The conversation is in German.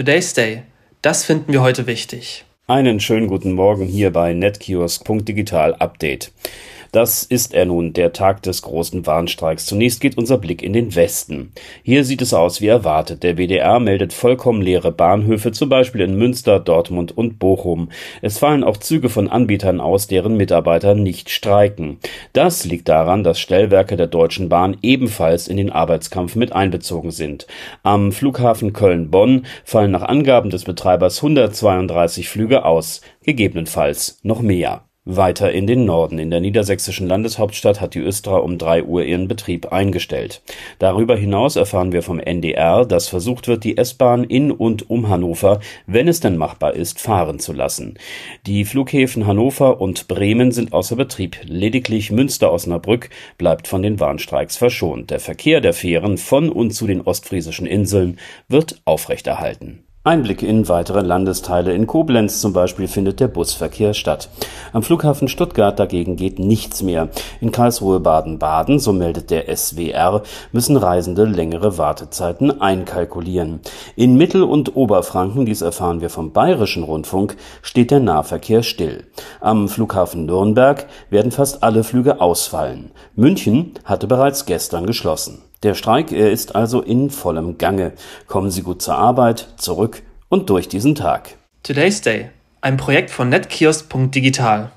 Today's Day. Das finden wir heute wichtig. Einen schönen guten Morgen hier bei netkiosk.digital Update. Das ist er nun, der Tag des großen Warnstreiks. Zunächst geht unser Blick in den Westen. Hier sieht es aus wie erwartet. Der WDR meldet vollkommen leere Bahnhöfe, zum Beispiel in Münster, Dortmund und Bochum. Es fallen auch Züge von Anbietern aus, deren Mitarbeiter nicht streiken. Das liegt daran, dass Stellwerke der Deutschen Bahn ebenfalls in den Arbeitskampf mit einbezogen sind. Am Flughafen Köln-Bonn fallen nach Angaben des Betreibers 132 Flüge aus, gegebenenfalls noch mehr. Weiter in den Norden. In der niedersächsischen Landeshauptstadt hat die Östra um drei Uhr ihren Betrieb eingestellt. Darüber hinaus erfahren wir vom NDR, dass versucht wird, die S-Bahn in und um Hannover, wenn es denn machbar ist, fahren zu lassen. Die Flughäfen Hannover und Bremen sind außer Betrieb. Lediglich Münster-Osnabrück bleibt von den Warnstreiks verschont. Der Verkehr der Fähren von und zu den ostfriesischen Inseln wird aufrechterhalten. Einblick in weitere Landesteile. In Koblenz zum Beispiel findet der Busverkehr statt. Am Flughafen Stuttgart dagegen geht nichts mehr. In Karlsruhe Baden-Baden, so meldet der SWR, müssen Reisende längere Wartezeiten einkalkulieren. In Mittel- und Oberfranken, dies erfahren wir vom Bayerischen Rundfunk, steht der Nahverkehr still. Am Flughafen Nürnberg werden fast alle Flüge ausfallen. München hatte bereits gestern geschlossen. Der Streik, er ist also in vollem Gange. Kommen Sie gut zur Arbeit, zurück und durch diesen Tag. Today's Day. Ein Projekt von netkiosk.digital.